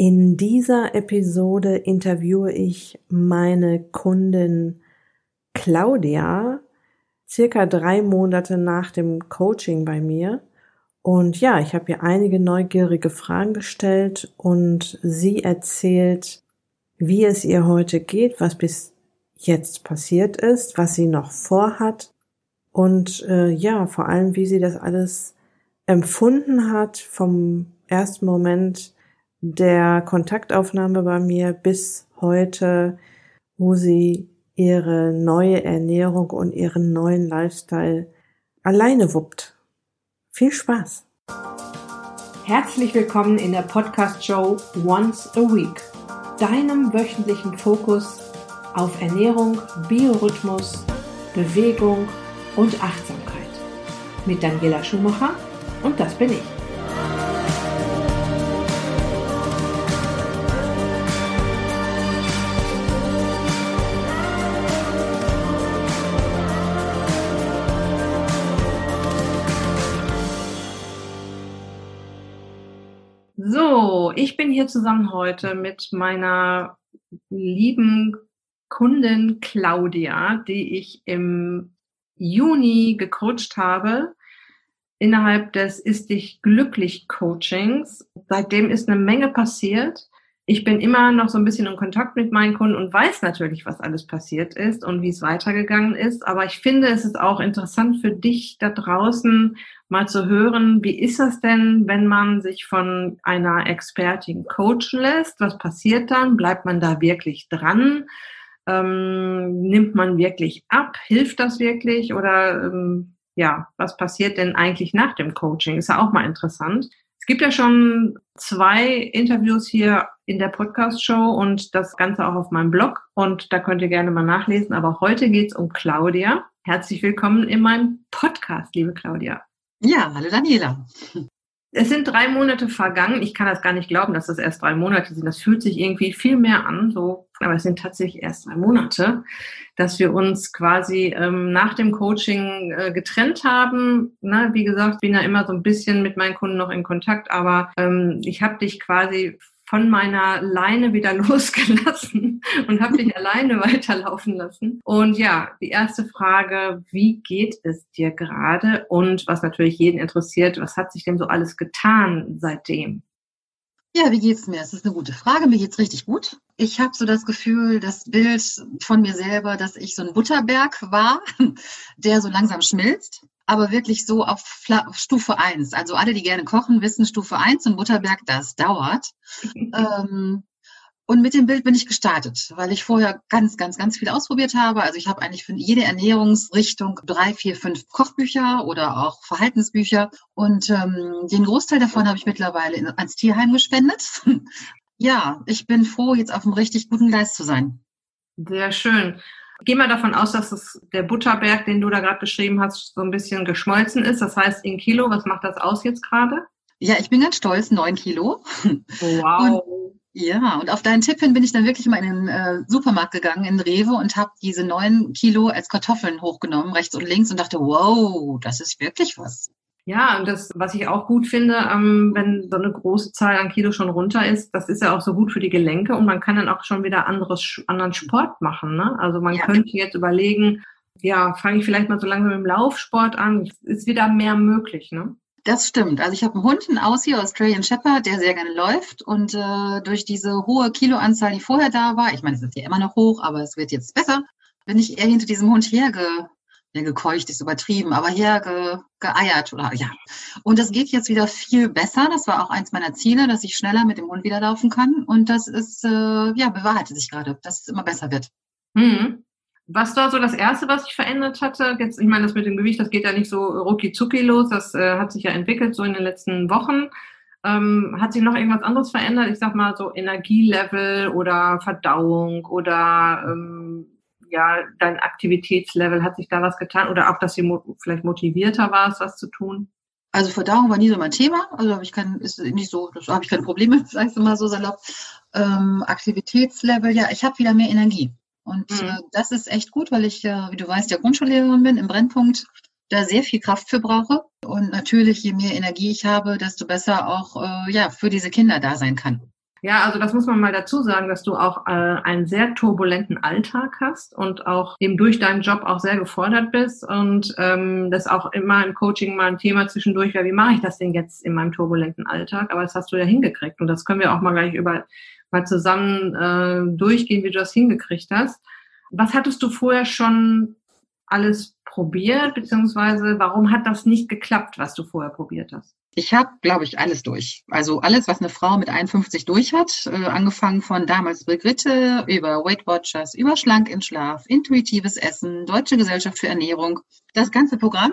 In dieser Episode interviewe ich meine Kundin Claudia circa drei Monate nach dem Coaching bei mir. Und ja, ich habe ihr einige neugierige Fragen gestellt und sie erzählt, wie es ihr heute geht, was bis jetzt passiert ist, was sie noch vorhat und äh, ja, vor allem, wie sie das alles empfunden hat vom ersten Moment, der Kontaktaufnahme bei mir bis heute, wo sie ihre neue Ernährung und ihren neuen Lifestyle alleine wuppt. Viel Spaß! Herzlich willkommen in der Podcast-Show Once a Week, deinem wöchentlichen Fokus auf Ernährung, Biorhythmus, Bewegung und Achtsamkeit. Mit Daniela Schumacher und das bin ich. Ich bin hier zusammen heute mit meiner lieben Kundin Claudia, die ich im Juni gecoacht habe innerhalb des Ist dich glücklich Coachings. Seitdem ist eine Menge passiert. Ich bin immer noch so ein bisschen in Kontakt mit meinen Kunden und weiß natürlich, was alles passiert ist und wie es weitergegangen ist. Aber ich finde, es ist auch interessant für dich da draußen mal zu hören, wie ist das denn, wenn man sich von einer Expertin coachen lässt? Was passiert dann? Bleibt man da wirklich dran? Ähm, nimmt man wirklich ab? Hilft das wirklich? Oder ähm, ja, was passiert denn eigentlich nach dem Coaching? Ist ja auch mal interessant. Es gibt ja schon zwei Interviews hier in der Podcast-Show und das Ganze auch auf meinem Blog und da könnt ihr gerne mal nachlesen. Aber heute geht es um Claudia. Herzlich willkommen in meinem Podcast, liebe Claudia. Ja, hallo Daniela. Es sind drei Monate vergangen. Ich kann das gar nicht glauben, dass das erst drei Monate sind. Das fühlt sich irgendwie viel mehr an, so, aber es sind tatsächlich erst drei Monate, dass wir uns quasi ähm, nach dem Coaching äh, getrennt haben. Na, wie gesagt, bin ja immer so ein bisschen mit meinen Kunden noch in Kontakt, aber ähm, ich habe dich quasi von meiner Leine wieder losgelassen und habe dich alleine weiterlaufen lassen. Und ja, die erste Frage, wie geht es dir gerade? Und was natürlich jeden interessiert, was hat sich denn so alles getan seitdem? Ja, wie geht's mir? Das ist eine gute Frage. Mir geht's richtig gut. Ich habe so das Gefühl, das Bild von mir selber, dass ich so ein Butterberg war, der so langsam schmilzt aber wirklich so auf Stufe 1. Also alle, die gerne kochen, wissen, Stufe 1 und Butterberg, das dauert. ähm, und mit dem Bild bin ich gestartet, weil ich vorher ganz, ganz, ganz viel ausprobiert habe. Also ich habe eigentlich für jede Ernährungsrichtung drei, vier, fünf Kochbücher oder auch Verhaltensbücher. Und ähm, den Großteil davon habe ich mittlerweile in, ans Tierheim gespendet. ja, ich bin froh, jetzt auf einem richtig guten Gleis zu sein. Sehr schön. Geh mal davon aus, dass es der Butterberg, den du da gerade beschrieben hast, so ein bisschen geschmolzen ist. Das heißt, in Kilo, was macht das aus jetzt gerade? Ja, ich bin ganz stolz, neun Kilo. Wow. Und, ja, und auf deinen Tipp hin bin ich dann wirklich mal in den äh, Supermarkt gegangen, in Rewe, und habe diese neun Kilo als Kartoffeln hochgenommen, rechts und links, und dachte, wow, das ist wirklich was. Ja, und das, was ich auch gut finde, ähm, wenn so eine große Zahl an Kilo schon runter ist, das ist ja auch so gut für die Gelenke und man kann dann auch schon wieder anderes, anderen Sport machen. Ne? Also man ja. könnte jetzt überlegen, ja, fange ich vielleicht mal so langsam mit dem Laufsport an, ist wieder mehr möglich, ne? Das stimmt. Also ich habe einen Hund, einen Aussie, Australian Shepherd, der sehr gerne läuft. Und äh, durch diese hohe Kiloanzahl, die vorher da war, ich meine, es ist ja immer noch hoch, aber es wird jetzt besser, bin ich eher hinter diesem Hund herge ja, gekeucht ist übertrieben, aber hergeeiert geeiert oder ja. Und das geht jetzt wieder viel besser. Das war auch eins meiner Ziele, dass ich schneller mit dem Hund wieder laufen kann. Und das ist, äh, ja, bewahrheitet sich gerade, dass es immer besser wird. Mhm. Was war so das Erste, was sich verändert hatte? Jetzt, ich meine, das mit dem Gewicht, das geht ja nicht so rucki zucki los. Das äh, hat sich ja entwickelt so in den letzten Wochen. Ähm, hat sich noch irgendwas anderes verändert? Ich sag mal so Energielevel oder Verdauung oder ähm, ja, dein Aktivitätslevel, hat sich da was getan oder auch, dass du vielleicht motivierter warst, was zu tun? Also Verdauung war nie so mein Thema, also habe ich kein, ist nicht so, das habe ich keine Probleme, sagst du mal so salopp. Ähm, Aktivitätslevel, ja, ich habe wieder mehr Energie. Und mhm. äh, das ist echt gut, weil ich, äh, wie du weißt, ja Grundschullehrerin bin, im Brennpunkt da sehr viel Kraft für brauche. Und natürlich, je mehr Energie ich habe, desto besser auch äh, ja, für diese Kinder da sein kann. Ja, also das muss man mal dazu sagen, dass du auch äh, einen sehr turbulenten Alltag hast und auch eben durch deinen Job auch sehr gefordert bist und ähm, das auch immer im Coaching mal ein Thema zwischendurch wäre, wie mache ich das denn jetzt in meinem turbulenten Alltag? Aber das hast du ja hingekriegt und das können wir auch mal gleich über mal zusammen äh, durchgehen, wie du das hingekriegt hast. Was hattest du vorher schon alles probiert, beziehungsweise warum hat das nicht geklappt, was du vorher probiert hast? Ich habe, glaube ich, alles durch. Also alles, was eine Frau mit 51 durch hat, äh, angefangen von damals Brigitte über Weight Watchers, über Schlank in Schlaf, intuitives Essen, Deutsche Gesellschaft für Ernährung. Das ganze Programm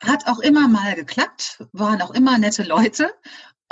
hat auch immer mal geklappt, waren auch immer nette Leute.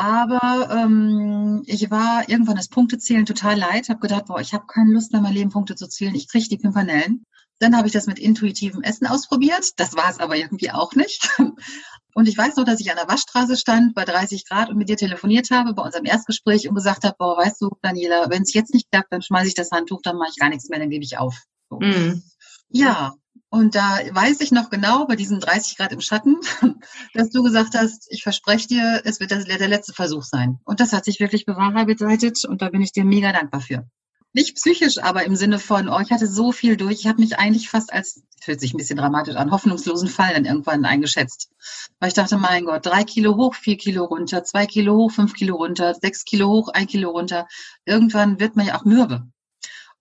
Aber ähm, ich war irgendwann das Punktezählen total leid, habe gedacht, boah, ich habe keine Lust mehr, mein Leben Punkte zu zählen. Ich kriege die Pimpernellen. Dann habe ich das mit intuitivem Essen ausprobiert. Das war es aber irgendwie auch nicht. Und ich weiß noch, dass ich an der Waschstraße stand bei 30 Grad und mit dir telefoniert habe bei unserem Erstgespräch und gesagt habe, boah, weißt du, Daniela, wenn es jetzt nicht klappt, dann schmeiße ich das Handtuch, dann mache ich gar nichts mehr, dann gebe ich auf. So. Mhm. Ja, und da weiß ich noch genau bei diesen 30 Grad im Schatten, dass du gesagt hast, ich verspreche dir, es wird der letzte Versuch sein. Und das hat sich wirklich bewahrheitet und da bin ich dir mega dankbar für nicht psychisch, aber im Sinne von, oh, ich hatte so viel durch. Ich habe mich eigentlich fast als, fühlt sich ein bisschen dramatisch an, hoffnungslosen Fall dann irgendwann eingeschätzt. Weil ich dachte, mein Gott, drei Kilo hoch, vier Kilo runter, zwei Kilo hoch, fünf Kilo runter, sechs Kilo hoch, ein Kilo runter. Irgendwann wird man ja auch mürbe.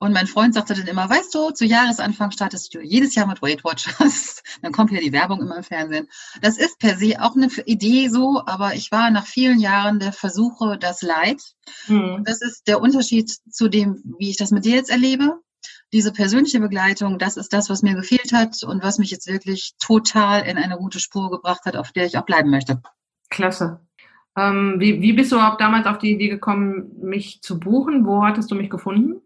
Und mein Freund sagte dann immer, weißt du, zu Jahresanfang startest du jedes Jahr mit Weight Watchers. dann kommt ja die Werbung immer im Fernsehen. Das ist per se auch eine Idee so, aber ich war nach vielen Jahren der Versuche, das Leid. Mhm. Das ist der Unterschied zu dem, wie ich das mit dir jetzt erlebe. Diese persönliche Begleitung, das ist das, was mir gefehlt hat und was mich jetzt wirklich total in eine gute Spur gebracht hat, auf der ich auch bleiben möchte. Klasse. Ähm, wie, wie bist du überhaupt damals auf die Idee gekommen, mich zu buchen? Wo hattest du mich gefunden?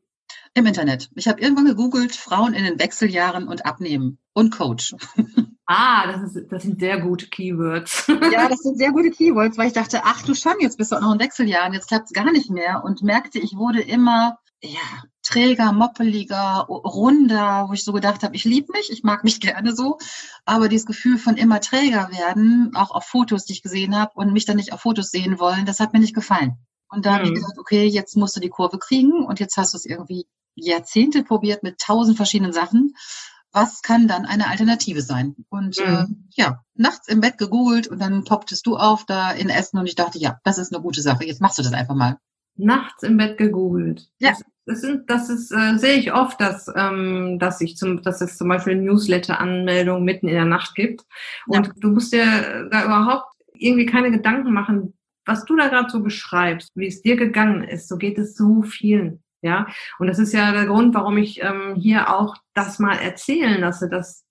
Im Internet. Ich habe irgendwann gegoogelt, Frauen in den Wechseljahren und Abnehmen und Coach. Ah, das, ist, das sind sehr gute Keywords. Ja, das sind sehr gute Keywords, weil ich dachte, ach du schon, jetzt bist du auch noch in Wechseljahren, jetzt klappt es gar nicht mehr und merkte, ich wurde immer ja, träger, moppeliger, runder, wo ich so gedacht habe, ich liebe mich, ich mag mich gerne so, aber dieses Gefühl von immer träger werden, auch auf Fotos, die ich gesehen habe und mich dann nicht auf Fotos sehen wollen, das hat mir nicht gefallen. Und da mhm. habe ich gesagt, okay, jetzt musst du die Kurve kriegen und jetzt hast du es irgendwie Jahrzehnte probiert mit tausend verschiedenen Sachen. Was kann dann eine Alternative sein? Und mhm. äh, ja, nachts im Bett gegoogelt und dann popptest du auf da in Essen und ich dachte, ja, das ist eine gute Sache. Jetzt machst du das einfach mal. Nachts im Bett gegoogelt. Ja. Das, das, sind, das ist, äh, sehe ich oft, dass, ähm, dass ich zum, dass es zum Beispiel Newsletter-Anmeldungen mitten in der Nacht gibt. Und ja. du musst dir da überhaupt irgendwie keine Gedanken machen, was du da gerade so beschreibst, wie es dir gegangen ist. So geht es so vielen. Ja, und das ist ja der Grund, warum ich ähm, hier auch das mal erzählen lasse, dass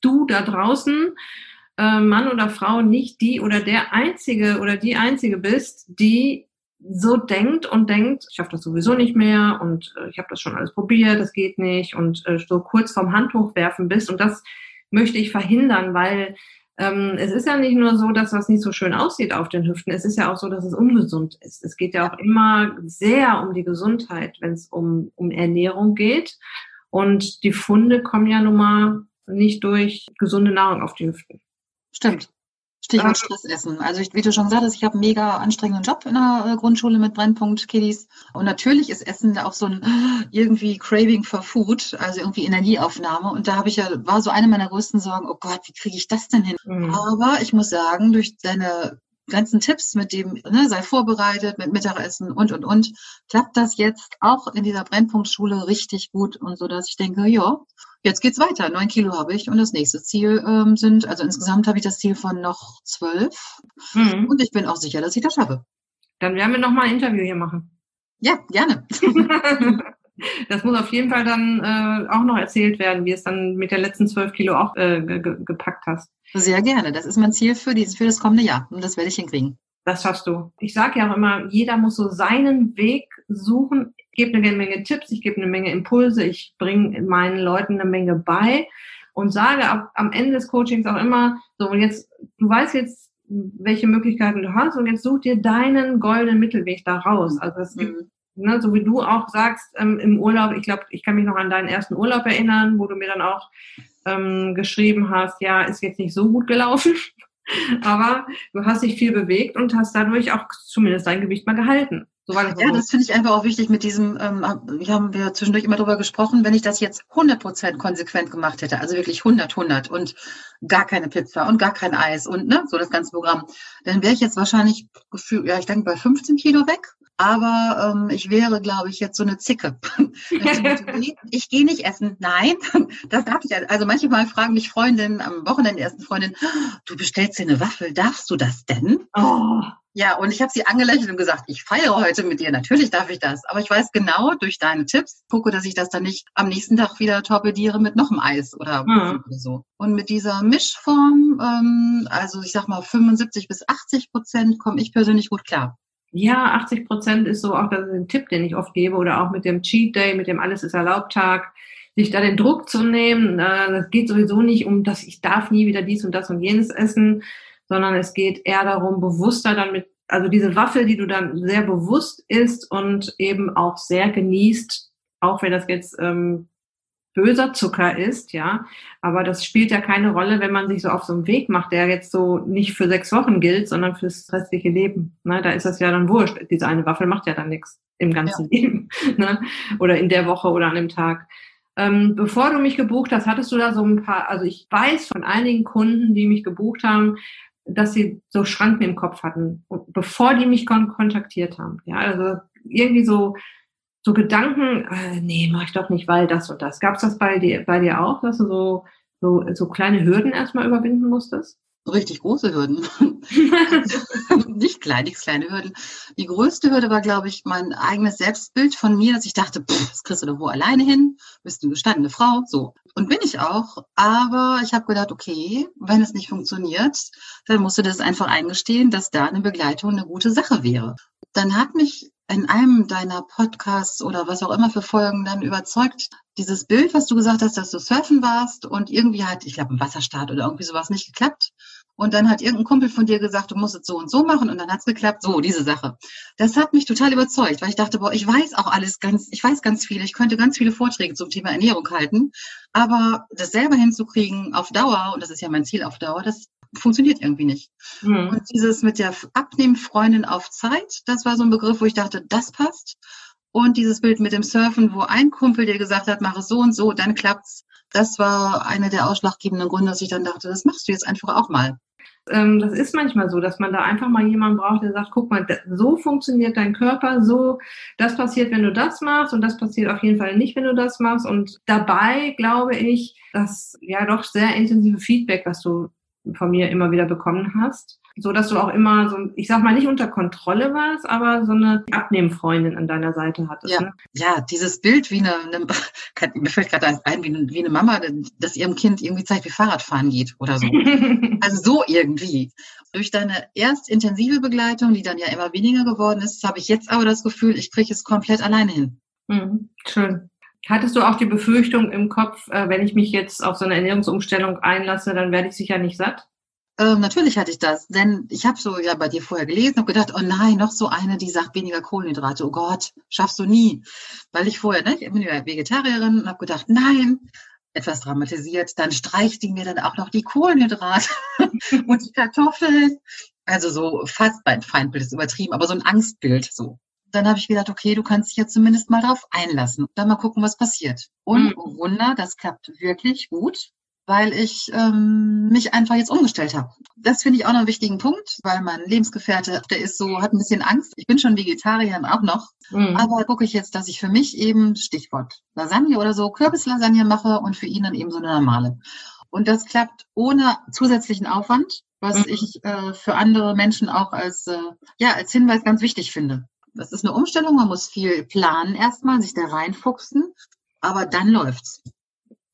du da draußen, äh, Mann oder Frau, nicht die oder der Einzige oder die Einzige bist, die so denkt und denkt, ich schaffe das sowieso nicht mehr und äh, ich habe das schon alles probiert, das geht nicht und äh, so kurz vorm Handtuch werfen bist. Und das möchte ich verhindern, weil ähm, es ist ja nicht nur so, dass was nicht so schön aussieht auf den Hüften, es ist ja auch so, dass es ungesund ist. Es geht ja auch immer sehr um die Gesundheit, wenn es um, um Ernährung geht. Und die Funde kommen ja nun mal nicht durch gesunde Nahrung auf die Hüften. Stimmt. Stichwort Stressessen. Also ich, wie du schon gesagt hast, ich habe einen mega anstrengenden Job in der äh, Grundschule mit Brennpunkt Kiddies. Und natürlich ist Essen auch so ein irgendwie Craving for Food, also irgendwie Energieaufnahme. Und da habe ich ja, war so eine meiner größten Sorgen, oh Gott, wie kriege ich das denn hin? Mhm. Aber ich muss sagen, durch deine ganzen Tipps mit dem, ne, sei vorbereitet, mit Mittagessen und, und, und, klappt das jetzt auch in dieser Brennpunktschule richtig gut und so, dass ich denke, ja, jetzt geht's weiter. Neun Kilo habe ich und das nächste Ziel ähm, sind, also insgesamt habe ich das Ziel von noch zwölf mhm. und ich bin auch sicher, dass ich das schaffe. Dann werden wir nochmal ein Interview hier machen. Ja, gerne. das muss auf jeden Fall dann äh, auch noch erzählt werden, wie es dann mit der letzten zwölf Kilo auch äh, gepackt hast. Sehr gerne. Das ist mein Ziel für, dieses, für das kommende Jahr. Und das werde ich hinkriegen. Das schaffst du. Ich sage ja auch immer, jeder muss so seinen Weg suchen. Ich gebe eine Menge Tipps, ich gebe eine Menge Impulse, ich bringe meinen Leuten eine Menge bei und sage ab, am Ende des Coachings auch immer, so und jetzt, du weißt jetzt, welche Möglichkeiten du hast und jetzt such dir deinen goldenen Mittelweg da raus. Also es gibt mhm ne, so wie du auch sagst, ähm, im Urlaub, ich glaube, ich kann mich noch an deinen ersten Urlaub erinnern, wo du mir dann auch ähm, geschrieben hast, ja, ist jetzt nicht so gut gelaufen. Aber du hast dich viel bewegt und hast dadurch auch zumindest dein Gewicht mal gehalten. So das ja, das finde ich einfach auch wichtig mit diesem, ähm, wir haben wir zwischendurch immer darüber gesprochen, wenn ich das jetzt 100% konsequent gemacht hätte, also wirklich 100, 100 und gar keine Pizza und gar kein Eis und ne, so das ganze Programm, dann wäre ich jetzt wahrscheinlich, ja, ich denke bei 15 Kilo weg. Aber ähm, ich wäre, glaube ich, jetzt so eine Zicke. ich gehe nicht essen. Nein, das darf ich. Also manchmal fragen mich Freundinnen am Wochenende ersten Freundin, du bestellst dir eine Waffel, darfst du das denn? Oh. Ja, und ich habe sie angelächelt und gesagt, ich feiere heute mit dir. Natürlich darf ich das. Aber ich weiß genau durch deine Tipps, gucke, dass ich das dann nicht am nächsten Tag wieder torpediere mit noch einem Eis oder, mhm. so. Und mit dieser Mischform, ähm, also ich sag mal 75 bis 80 Prozent, komme ich persönlich gut klar. Ja, 80 Prozent ist so auch das ist ein Tipp, den ich oft gebe oder auch mit dem Cheat Day, mit dem Alles ist erlaubt Tag sich da den Druck zu nehmen. Äh, das geht sowieso nicht um, dass ich darf nie wieder dies und das und jenes essen, sondern es geht eher darum, bewusster dann mit, also diese Waffel, die du dann sehr bewusst isst und eben auch sehr genießt, auch wenn das jetzt ähm, böser Zucker ist, ja, aber das spielt ja keine Rolle, wenn man sich so auf so einen Weg macht, der jetzt so nicht für sechs Wochen gilt, sondern fürs restliche Leben. Ne? Da ist das ja dann wurscht. Diese eine Waffel macht ja dann nichts im ganzen ja. Leben ne? oder in der Woche oder an dem Tag. Ähm, bevor du mich gebucht hast, hattest du da so ein paar, also ich weiß von einigen Kunden, die mich gebucht haben, dass sie so Schranken im Kopf hatten, bevor die mich kon kontaktiert haben. Ja, also irgendwie so, so Gedanken, äh, nee, mach ich doch nicht, weil das und das. Gab es das bei dir, bei dir auch, dass du so, so, so kleine Hürden erstmal überwinden musstest? richtig große Hürden. nicht klein, nichts kleine Hürden. Die größte Hürde war, glaube ich, mein eigenes Selbstbild von mir, dass ich dachte, pff, das kriegst du doch wo alleine hin, bist du eine gestandene Frau, so. Und bin ich auch, aber ich habe gedacht, okay, wenn es nicht funktioniert, dann musst du das einfach eingestehen, dass da eine Begleitung eine gute Sache wäre. Dann hat mich in einem deiner Podcasts oder was auch immer für Folgen dann überzeugt, dieses Bild, was du gesagt hast, dass du surfen warst und irgendwie hat, ich glaube, ein Wasserstart oder irgendwie sowas nicht geklappt. Und dann hat irgendein Kumpel von dir gesagt, du musst es so und so machen und dann hat es geklappt, so, diese Sache. Das hat mich total überzeugt, weil ich dachte, boah, ich weiß auch alles ganz, ich weiß ganz viel, ich könnte ganz viele Vorträge zum Thema Ernährung halten, aber das selber hinzukriegen auf Dauer, und das ist ja mein Ziel auf Dauer, das funktioniert irgendwie nicht. Mhm. Und dieses mit der Abnehmfreundin auf Zeit, das war so ein Begriff, wo ich dachte, das passt. Und dieses Bild mit dem Surfen, wo ein Kumpel dir gesagt hat, mach es so und so, dann klappt's. Das war einer der ausschlaggebenden Gründe, dass ich dann dachte, das machst du jetzt einfach auch mal. Ähm, das ist manchmal so, dass man da einfach mal jemanden braucht, der sagt, guck mal, so funktioniert dein Körper, so, das passiert, wenn du das machst und das passiert auf jeden Fall nicht, wenn du das machst. Und dabei glaube ich, dass ja doch sehr intensive Feedback, was du von mir immer wieder bekommen hast, so dass du auch immer so, ich sag mal nicht unter Kontrolle warst, aber so eine Abnehmfreundin an deiner Seite hattest. Ja, ne? ja dieses Bild wie eine, eine mir fällt gerade ein, wie eine, wie eine Mama, dass ihrem Kind irgendwie zeigt, wie Fahrradfahren geht oder so. also so irgendwie. Durch deine erst intensive Begleitung, die dann ja immer weniger geworden ist, habe ich jetzt aber das Gefühl, ich kriege es komplett alleine hin. Mhm, schön. Hattest du auch die Befürchtung im Kopf, äh, wenn ich mich jetzt auf so eine Ernährungsumstellung einlasse, dann werde ich sicher nicht satt? Ähm, natürlich hatte ich das, denn ich habe so ja bei dir vorher gelesen und gedacht, oh nein, noch so eine, die sagt weniger Kohlenhydrate. Oh Gott, schaffst du nie. Weil ich vorher, ne, ich bin ja Vegetarierin und habe gedacht, nein, etwas dramatisiert, dann streicht die mir dann auch noch die Kohlenhydrate und die Kartoffeln. Also so fast beim Feindbild ist übertrieben, aber so ein Angstbild so. Dann habe ich gedacht, okay, du kannst dich jetzt zumindest mal drauf einlassen. Dann mal gucken, was passiert. Und mhm. oh Wunder, das klappt wirklich gut weil ich ähm, mich einfach jetzt umgestellt habe. Das finde ich auch noch einen wichtigen Punkt, weil mein Lebensgefährte, der ist so, hat ein bisschen Angst. Ich bin schon Vegetarier auch noch, mhm. aber gucke ich jetzt, dass ich für mich eben, Stichwort Lasagne oder so, Kürbislasagne mache und für ihn dann eben so eine normale. Und das klappt ohne zusätzlichen Aufwand, was mhm. ich äh, für andere Menschen auch als, äh, ja, als Hinweis ganz wichtig finde. Das ist eine Umstellung, man muss viel planen erstmal, sich da reinfuchsen, aber dann läuft's.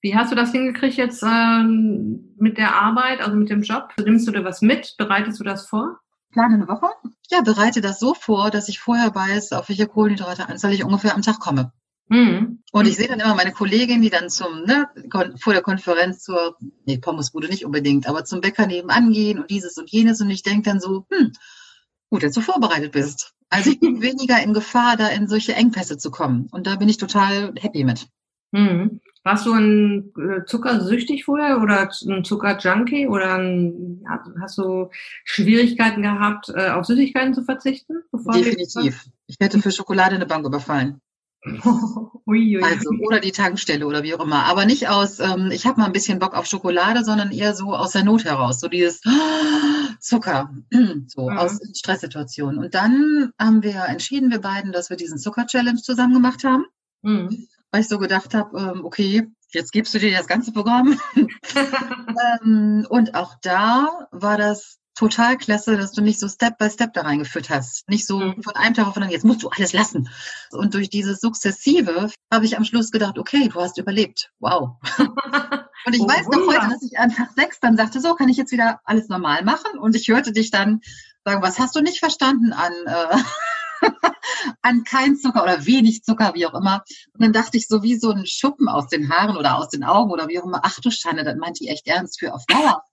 Wie hast du das hingekriegt jetzt ähm, mit der Arbeit, also mit dem Job? Nimmst du dir was mit? Bereitest du das vor? Plane eine Woche. Ja, bereite das so vor, dass ich vorher weiß, auf welche Kohlenhydrateanzahl ich ungefähr am Tag komme. Mhm. Und ich sehe dann immer meine Kollegin, die dann zum, ne, vor der Konferenz zur, nee, Pommesbude nicht unbedingt, aber zum Bäcker nebenan gehen und dieses und jenes. Und ich denke dann so, hm, gut, dass du vorbereitet bist. Also ich bin weniger in Gefahr, da in solche Engpässe zu kommen. Und da bin ich total happy mit. Mhm. Warst du ein äh, zuckersüchtig vorher oder ein Zuckerjunkie oder ein, hast du Schwierigkeiten gehabt, äh, auf Süßigkeiten zu verzichten? Definitiv. Ich hätte für Schokolade eine Bank überfallen. ui, ui. Also oder die Tankstelle oder wie auch immer. Aber nicht aus, ähm, ich habe mal ein bisschen Bock auf Schokolade, sondern eher so aus der Not heraus. So dieses Zucker, so mhm. aus Stresssituationen. Und dann haben wir entschieden, wir beiden, dass wir diesen Zucker-Challenge zusammen gemacht haben. Mhm weil ich so gedacht habe, ähm, okay, jetzt gibst du dir das ganze Programm. ähm, und auch da war das total klasse, dass du mich so Step by Step da reingeführt hast. Nicht so mhm. von einem Tag auf den anderen, jetzt musst du alles lassen. Und durch dieses Sukzessive habe ich am Schluss gedacht, okay, du hast überlebt. Wow. Und ich oh, weiß noch heute, dass ich an Tag sechs dann sagte, so kann ich jetzt wieder alles normal machen. Und ich hörte dich dann sagen, was hast du nicht verstanden an äh, an kein Zucker oder wenig Zucker, wie auch immer. Und dann dachte ich so wie so ein Schuppen aus den Haaren oder aus den Augen oder wie auch immer. Ach du Schande, das meint die echt ernst für auf Dauer.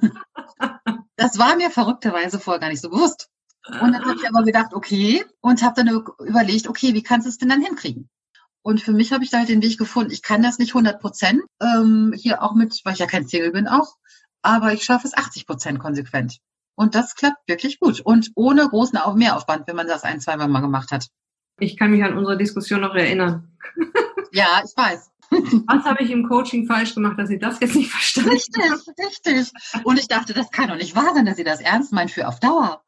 das war mir verrückterweise vorher gar nicht so bewusst. Und dann habe ich aber gedacht, okay, und habe dann überlegt, okay, wie kannst du es denn dann hinkriegen? Und für mich habe ich da halt den Weg gefunden. Ich kann das nicht 100 Prozent, ähm, hier auch mit, weil ich ja kein Single bin auch, aber ich schaffe es 80 Prozent konsequent. Und das klappt wirklich gut. Und ohne großen Mehraufwand, wenn man das ein, zweimal mal gemacht hat. Ich kann mich an unsere Diskussion noch erinnern. Ja, ich weiß. Was habe ich im Coaching falsch gemacht, dass Sie das jetzt nicht verstanden Richtig, richtig. Und ich dachte, das kann doch nicht wahr sein, dass Sie das ernst meint für auf Dauer.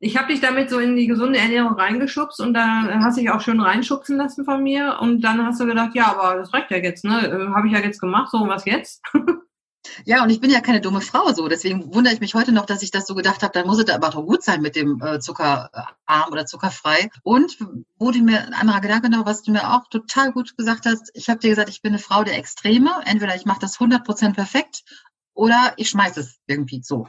Ich habe dich damit so in die gesunde Ernährung reingeschubst und da hast du dich auch schön reinschubsen lassen von mir und dann hast du gedacht, ja, aber das reicht ja jetzt, ne? Äh, habe ich ja jetzt gemacht, so und was jetzt? Ja, und ich bin ja keine dumme Frau so. Deswegen wundere ich mich heute noch, dass ich das so gedacht habe, dann muss es aber doch gut sein mit dem äh, Zuckerarm oder zuckerfrei. Und wurde mir ein anderer Gedanke noch, was du mir auch total gut gesagt hast. Ich habe dir gesagt, ich bin eine Frau der Extreme. Entweder ich mache das 100% perfekt oder ich schmeiße es irgendwie so.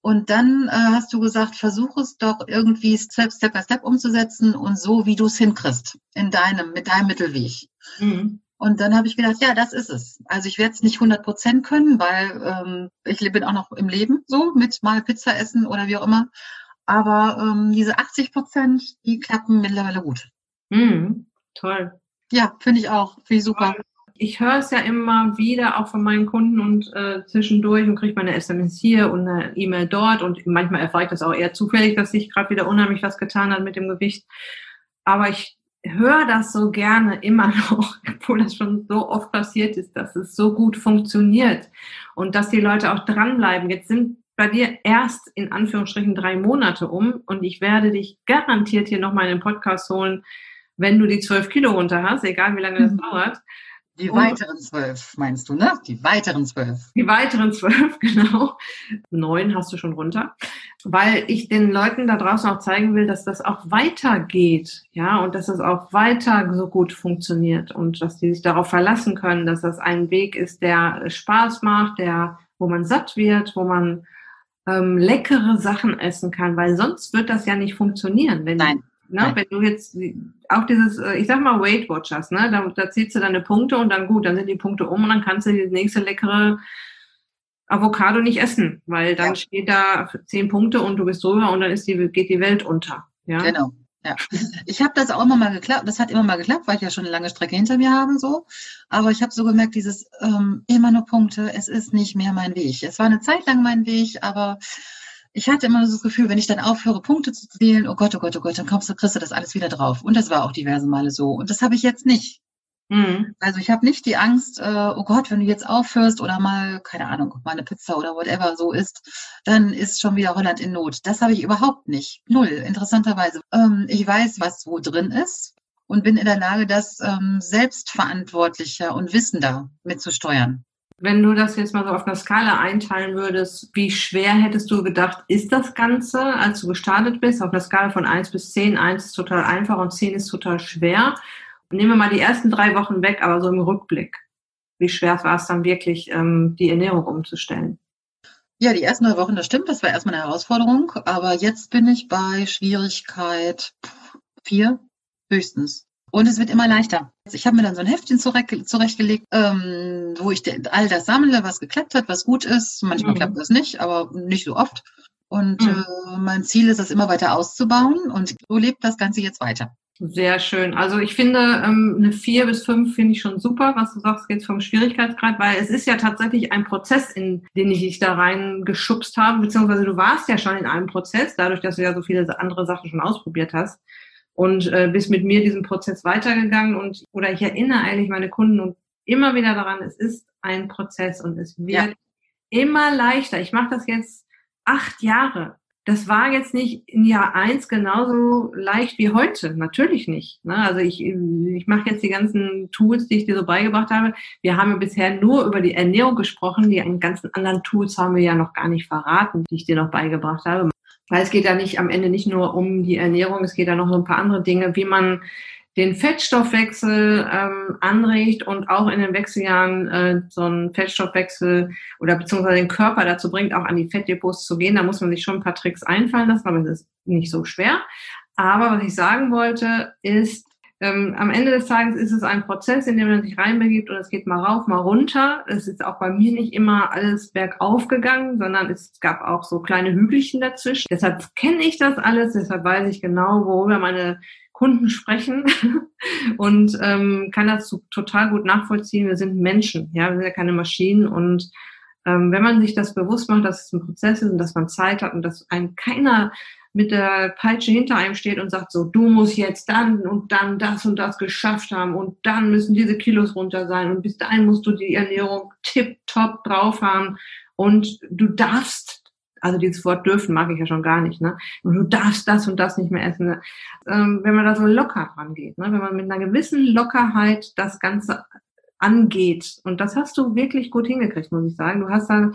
Und dann äh, hast du gesagt, versuch es doch irgendwie Step, Step by Step umzusetzen und so, wie du es hinkriegst, in deinem, mit deinem Mittelweg. Mhm. Und dann habe ich gedacht, ja, das ist es. Also ich werde es nicht 100 Prozent können, weil ähm, ich bin auch noch im Leben so mit mal Pizza essen oder wie auch immer. Aber ähm, diese 80 Prozent, die klappen mittlerweile gut. Mm, toll. Ja, finde ich auch. Finde ich super. Ich höre es ja immer wieder auch von meinen Kunden und äh, zwischendurch und kriege meine SMS hier und eine E-Mail dort und manchmal erfahre ich das auch eher zufällig, dass sich gerade wieder unheimlich was getan hat mit dem Gewicht. Aber ich höre das so gerne immer noch, obwohl das schon so oft passiert ist, dass es so gut funktioniert und dass die Leute auch dranbleiben. Jetzt sind bei dir erst in Anführungsstrichen drei Monate um und ich werde dich garantiert hier nochmal in den Podcast holen, wenn du die zwölf Kilo runter hast, egal wie lange das mhm. dauert. Die weiteren zwölf, meinst du, ne? Die weiteren zwölf. Die weiteren zwölf, genau. Neun hast du schon runter. Weil ich den Leuten da draußen auch zeigen will, dass das auch weitergeht, ja, und dass das auch weiter so gut funktioniert und dass die sich darauf verlassen können, dass das ein Weg ist, der Spaß macht, der, wo man satt wird, wo man ähm, leckere Sachen essen kann, weil sonst wird das ja nicht funktionieren. Wenn Nein. Ne? Wenn du jetzt auch dieses, äh, ich sag mal, Weight Watchers, ne? da, da ziehst du deine Punkte und dann gut, dann sind die Punkte um und dann kannst du die nächste leckere Avocado nicht essen, weil dann ja. steht da zehn Punkte und du bist drüber und dann ist die, geht die Welt unter. Ja? Genau. Ja. Ich habe das auch immer mal geklappt, das hat immer mal geklappt, weil ich ja schon eine lange Strecke hinter mir habe so. Aber ich habe so gemerkt, dieses ähm, immer nur Punkte, es ist nicht mehr mein Weg. Es war eine Zeit lang mein Weg, aber ich hatte immer das Gefühl, wenn ich dann aufhöre, Punkte zu zählen, oh Gott, oh Gott, oh Gott, dann kommst du, kriegst du das alles wieder drauf. Und das war auch diverse Male so. Und das habe ich jetzt nicht. Mhm. Also ich habe nicht die Angst, äh, oh Gott, wenn du jetzt aufhörst oder mal, keine Ahnung, mal eine Pizza oder whatever so isst, dann ist schon wieder Holland in Not. Das habe ich überhaupt nicht. Null, interessanterweise. Ähm, ich weiß, was wo drin ist und bin in der Lage, das ähm, selbstverantwortlicher und wissender mitzusteuern. Wenn du das jetzt mal so auf einer Skala einteilen würdest, wie schwer hättest du gedacht, ist das Ganze, als du gestartet bist? Auf einer Skala von 1 bis 10, 1 ist total einfach und 10 ist total schwer. Nehmen wir mal die ersten drei Wochen weg, aber so im Rückblick. Wie schwer war es dann wirklich, ähm, die Ernährung umzustellen? Ja, die ersten drei Wochen, das stimmt, das war erstmal eine Herausforderung. Aber jetzt bin ich bei Schwierigkeit vier höchstens. Und es wird immer leichter. Ich habe mir dann so ein Heftchen zurechtgelegt, ähm, wo ich all das sammle, was geklappt hat, was gut ist. Manchmal mhm. klappt das nicht, aber nicht so oft. Und mhm. äh, mein Ziel ist es, immer weiter auszubauen. Und so lebt das Ganze jetzt weiter. Sehr schön. Also ich finde, ähm, eine vier bis fünf finde ich schon super, was du sagst jetzt vom Schwierigkeitsgrad, weil es ist ja tatsächlich ein Prozess, in den ich dich da reingeschubst habe, beziehungsweise du warst ja schon in einem Prozess, dadurch, dass du ja so viele andere Sachen schon ausprobiert hast und äh, bist mit mir diesen Prozess weitergegangen und oder ich erinnere eigentlich meine Kunden und immer wieder daran, es ist ein Prozess und es wird ja. immer leichter. Ich mache das jetzt acht Jahre das war jetzt nicht in Jahr eins genauso leicht wie heute. Natürlich nicht. Ne? Also ich, ich mache jetzt die ganzen Tools, die ich dir so beigebracht habe. Wir haben ja bisher nur über die Ernährung gesprochen. Die ganzen anderen Tools haben wir ja noch gar nicht verraten, die ich dir noch beigebracht habe. Weil es geht ja nicht am Ende nicht nur um die Ernährung, es geht ja noch so ein paar andere Dinge, wie man den Fettstoffwechsel ähm, anregt und auch in den Wechseljahren äh, so einen Fettstoffwechsel oder beziehungsweise den Körper dazu bringt, auch an die Fettdepots zu gehen. Da muss man sich schon ein paar Tricks einfallen lassen, aber es ist nicht so schwer. Aber was ich sagen wollte, ist, ähm, am Ende des Tages ist es ein Prozess, in dem man sich reinbegibt und es geht mal rauf, mal runter. Es ist auch bei mir nicht immer alles bergauf gegangen, sondern es gab auch so kleine Hügelchen dazwischen. Deshalb kenne ich das alles, deshalb weiß ich genau, worüber meine Kunden sprechen und ähm, kann das total gut nachvollziehen. Wir sind Menschen, ja, wir sind ja keine Maschinen und ähm, wenn man sich das bewusst macht, dass es ein Prozess ist und dass man Zeit hat und dass einem keiner mit der Peitsche hinter einem steht und sagt so, du musst jetzt dann und dann das und das geschafft haben und dann müssen diese Kilos runter sein und bis dahin musst du die Ernährung tipptopp drauf haben und du darfst also dieses Wort dürfen mag ich ja schon gar nicht, ne? Und du darfst das und das nicht mehr essen. Ne? Ähm, wenn man da so locker rangeht, ne? wenn man mit einer gewissen Lockerheit das Ganze angeht. Und das hast du wirklich gut hingekriegt, muss ich sagen. Du hast dann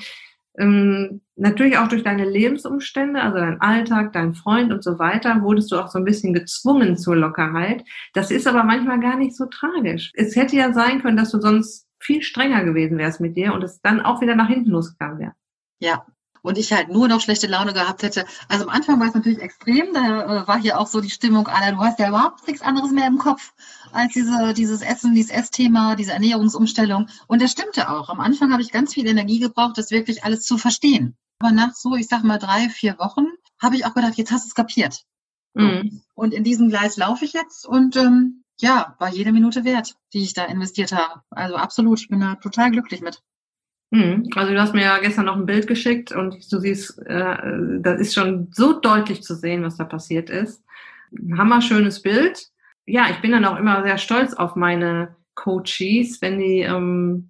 ähm, natürlich auch durch deine Lebensumstände, also dein Alltag, dein Freund und so weiter, wurdest du auch so ein bisschen gezwungen zur Lockerheit. Das ist aber manchmal gar nicht so tragisch. Es hätte ja sein können, dass du sonst viel strenger gewesen wärst mit dir und es dann auch wieder nach hinten losgegangen wäre. Ja, und ich halt nur noch schlechte Laune gehabt hätte. Also am Anfang war es natürlich extrem, da äh, war hier auch so die Stimmung, Alter, du hast ja überhaupt nichts anderes mehr im Kopf als diese, dieses Essen, dieses Essthema, diese Ernährungsumstellung. Und das stimmte auch. Am Anfang habe ich ganz viel Energie gebraucht, das wirklich alles zu verstehen. Aber nach so, ich sag mal, drei, vier Wochen habe ich auch gedacht, jetzt hast du es kapiert. Mhm. Und in diesem Gleis laufe ich jetzt und ähm, ja, war jede Minute wert, die ich da investiert habe. Also absolut, ich bin da total glücklich mit. Mhm. Also du hast mir ja gestern noch ein Bild geschickt und du siehst, äh, das ist schon so deutlich zu sehen, was da passiert ist. Ein hammerschönes Bild. Ja, ich bin dann auch immer sehr stolz auf meine Coaches, wenn die ähm,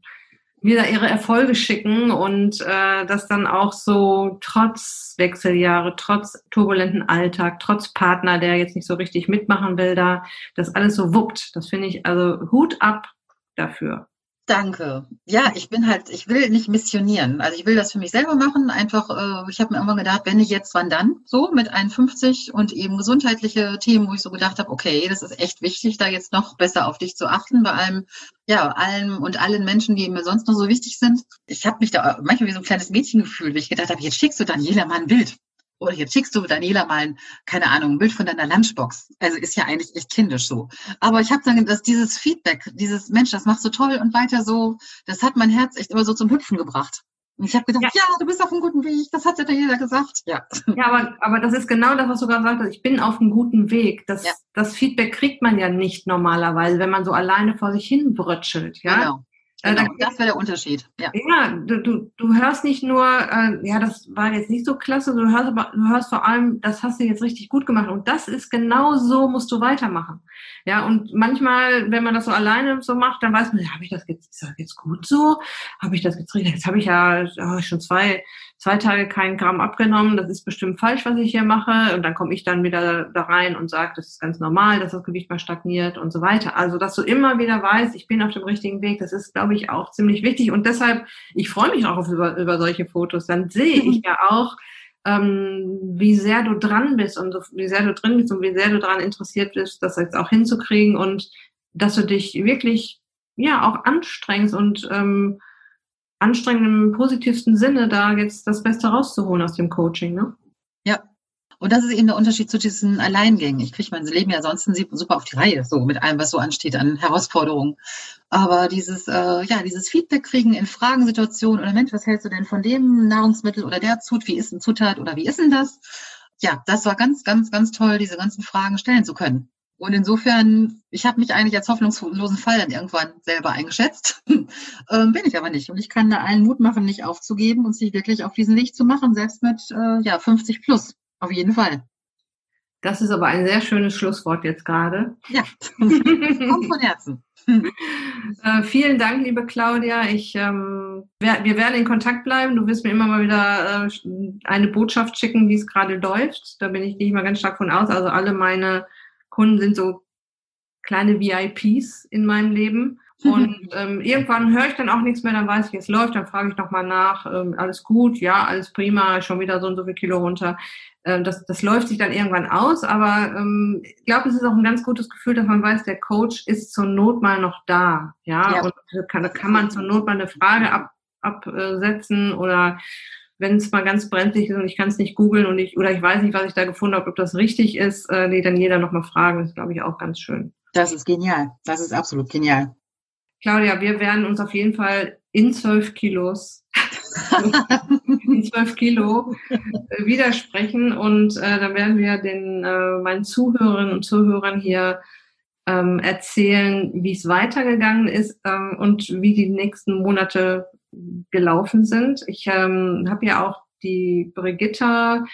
mir da ihre Erfolge schicken und äh, das dann auch so trotz Wechseljahre, trotz turbulenten Alltag, trotz Partner, der jetzt nicht so richtig mitmachen will, da das alles so wuppt. Das finde ich also Hut ab dafür. Danke. Ja, ich bin halt, ich will nicht missionieren. Also ich will das für mich selber machen. Einfach, äh, ich habe mir irgendwann gedacht, wenn nicht jetzt, wann dann? So mit 51 und eben gesundheitliche Themen, wo ich so gedacht habe, okay, das ist echt wichtig, da jetzt noch besser auf dich zu achten, bei allem, ja, allem und allen Menschen, die mir sonst noch so wichtig sind. Ich habe mich da manchmal wie so ein kleines Mädchen gefühlt, wie ich gedacht habe, jetzt schickst du Daniela mal ein Bild oder jetzt schickst du Daniela mal, ein, keine Ahnung, ein Bild von deiner Lunchbox. Also ist ja eigentlich echt kindisch so. Aber ich habe dann, dass dieses Feedback, dieses Mensch, das machst du toll und weiter so, das hat mein Herz echt immer so zum Hüpfen gebracht. Und ich habe gedacht, ja. ja. du bist auf einem guten Weg, das hat ja jeder gesagt. Ja, ja aber, aber das ist genau das, was du gerade sagst. Ich bin auf einem guten Weg. Das, ja. das Feedback kriegt man ja nicht normalerweise, wenn man so alleine vor sich hin brötschelt. Ja? Genau. Genau, das wäre der Unterschied. Ja, ja du, du, du hörst nicht nur, äh, ja, das war jetzt nicht so klasse, du hörst aber, du hörst vor allem, das hast du jetzt richtig gut gemacht. Und das ist genau so, musst du weitermachen. Ja, und manchmal, wenn man das so alleine so macht, dann weiß man, ja, habe ich das jetzt, ist das jetzt gut so? Habe ich das jetzt richtig? Jetzt habe ich ja oh, schon zwei, zwei Tage keinen Gramm abgenommen, das ist bestimmt falsch, was ich hier mache. Und dann komme ich dann wieder da rein und sage, das ist ganz normal, dass das Gewicht mal stagniert und so weiter. Also, dass du immer wieder weißt, ich bin auf dem richtigen Weg, das ist, glaube ich, auch ziemlich wichtig. Und deshalb, ich freue mich auch auf, über, über solche Fotos. Dann sehe ich ja auch, ähm, wie sehr du dran bist und wie sehr du drin bist und wie sehr du daran interessiert bist, das jetzt auch hinzukriegen und dass du dich wirklich ja auch anstrengst und ähm, anstrengend im positivsten Sinne, da jetzt das Beste rauszuholen aus dem Coaching, ne? Ja. Und das ist eben der Unterschied zu diesen Alleingängen. Ich kriege mein Leben ja sonst super auf die Reihe, so mit allem, was so ansteht an Herausforderungen. Aber dieses, äh, ja, dieses Feedback kriegen in Fragensituationen oder Mensch, was hältst du denn von dem Nahrungsmittel oder der Zut, wie ist ein Zutat oder wie ist denn das? Ja, das war ganz, ganz, ganz toll, diese ganzen Fragen stellen zu können. Und insofern, ich habe mich eigentlich als hoffnungslosen Fall dann irgendwann selber eingeschätzt. ähm, bin ich aber nicht. Und ich kann da allen Mut machen, nicht aufzugeben und sich wirklich auf diesen Weg zu machen, selbst mit äh, ja, 50 plus. Auf jeden Fall. Das ist aber ein sehr schönes Schlusswort jetzt gerade. Ja, kommt von Herzen. äh, vielen Dank, liebe Claudia. Ich, ähm, wir, wir, werden in Kontakt bleiben. Du wirst mir immer mal wieder äh, eine Botschaft schicken, wie es gerade läuft. Da bin ich gehe ich mal ganz stark von aus. Also alle meine Kunden sind so kleine VIPs in meinem Leben. Und ähm, irgendwann höre ich dann auch nichts mehr, dann weiß ich, es läuft, dann frage ich nochmal nach, ähm, alles gut, ja, alles prima, schon wieder so und so viel Kilo runter. Ähm, das, das läuft sich dann irgendwann aus, aber ähm, ich glaube, es ist auch ein ganz gutes Gefühl, dass man weiß, der Coach ist zur Not mal noch da, ja, ja. und kann, kann man zur Not mal eine Frage ab, absetzen oder wenn es mal ganz brenzlig ist und ich kann es nicht googeln und ich oder ich weiß nicht, was ich da gefunden habe, ob das richtig ist, äh, nee, dann jeder nochmal fragen. Das ist, glaube ich, auch ganz schön. Das ist genial. Das ist absolut genial. Claudia, wir werden uns auf jeden Fall in zwölf Kilos, in zwölf Kilo äh, widersprechen und äh, dann werden wir den äh, meinen Zuhörerinnen und Zuhörern hier ähm, erzählen, wie es weitergegangen ist ähm, und wie die nächsten Monate gelaufen sind. Ich ähm, habe ja auch die Brigitta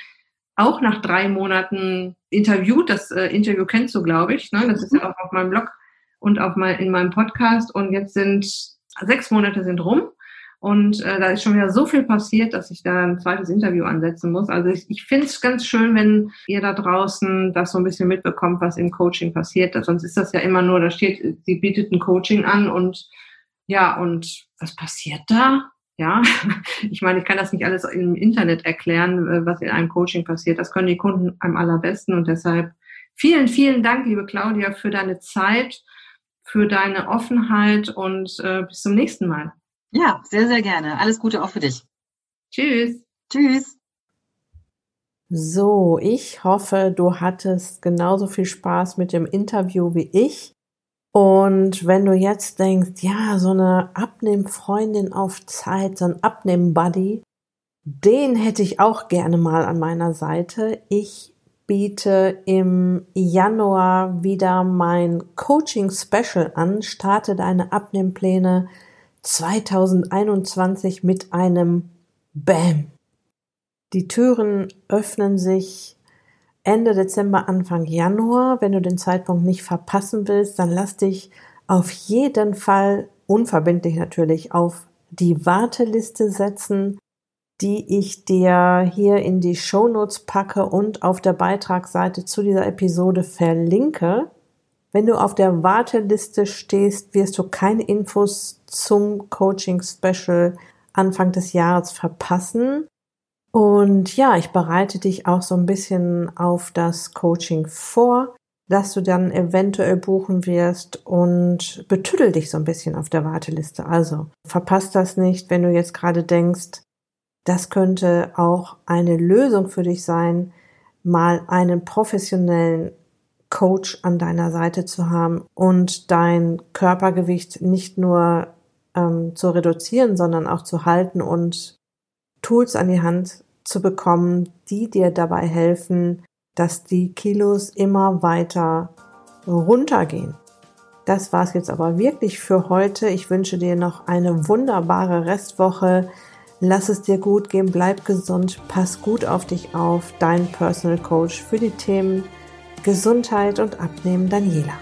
auch nach drei Monaten interviewt. Das äh, Interview kennst du, glaube ich. Ne? Das ist ja auch auf meinem Blog und auch mal in meinem Podcast. Und jetzt sind sechs Monate sind rum. Und äh, da ist schon wieder so viel passiert, dass ich da ein zweites Interview ansetzen muss. Also ich, ich finde es ganz schön, wenn ihr da draußen das so ein bisschen mitbekommt, was im Coaching passiert. Sonst ist das ja immer nur, da steht, sie bietet ein Coaching an und ja, und was passiert da? Ja, ich meine, ich kann das nicht alles im Internet erklären, äh, was in einem Coaching passiert. Das können die Kunden am allerbesten und deshalb vielen, vielen Dank, liebe Claudia, für deine Zeit, für deine Offenheit und äh, bis zum nächsten Mal. Ja, sehr, sehr gerne. Alles Gute auch für dich. Tschüss. Tschüss. So, ich hoffe, du hattest genauso viel Spaß mit dem Interview wie ich. Und wenn du jetzt denkst, ja, so eine Abnehmfreundin auf Zeit, so ein Abnehmbuddy, den hätte ich auch gerne mal an meiner Seite. Ich biete im Januar wieder mein Coaching Special an, starte deine Abnehmpläne 2021 mit einem Bam. Die Türen öffnen sich Ende Dezember, Anfang Januar. Wenn du den Zeitpunkt nicht verpassen willst, dann lass dich auf jeden Fall unverbindlich natürlich auf die Warteliste setzen, die ich dir hier in die Show Notes packe und auf der Beitragsseite zu dieser Episode verlinke. Wenn du auf der Warteliste stehst, wirst du keine Infos zum Coaching Special Anfang des Jahres verpassen. Und ja, ich bereite dich auch so ein bisschen auf das Coaching vor, das du dann eventuell buchen wirst und betüdel dich so ein bisschen auf der Warteliste. Also verpasst das nicht, wenn du jetzt gerade denkst, das könnte auch eine Lösung für dich sein, mal einen professionellen Coach an deiner Seite zu haben und dein Körpergewicht nicht nur ähm, zu reduzieren, sondern auch zu halten und Tools an die Hand zu bekommen, die dir dabei helfen, dass die Kilos immer weiter runtergehen. Das war's jetzt aber wirklich für heute. Ich wünsche dir noch eine wunderbare Restwoche. Lass es dir gut gehen, bleib gesund, pass gut auf dich auf. Dein Personal Coach für die Themen Gesundheit und Abnehmen, Daniela.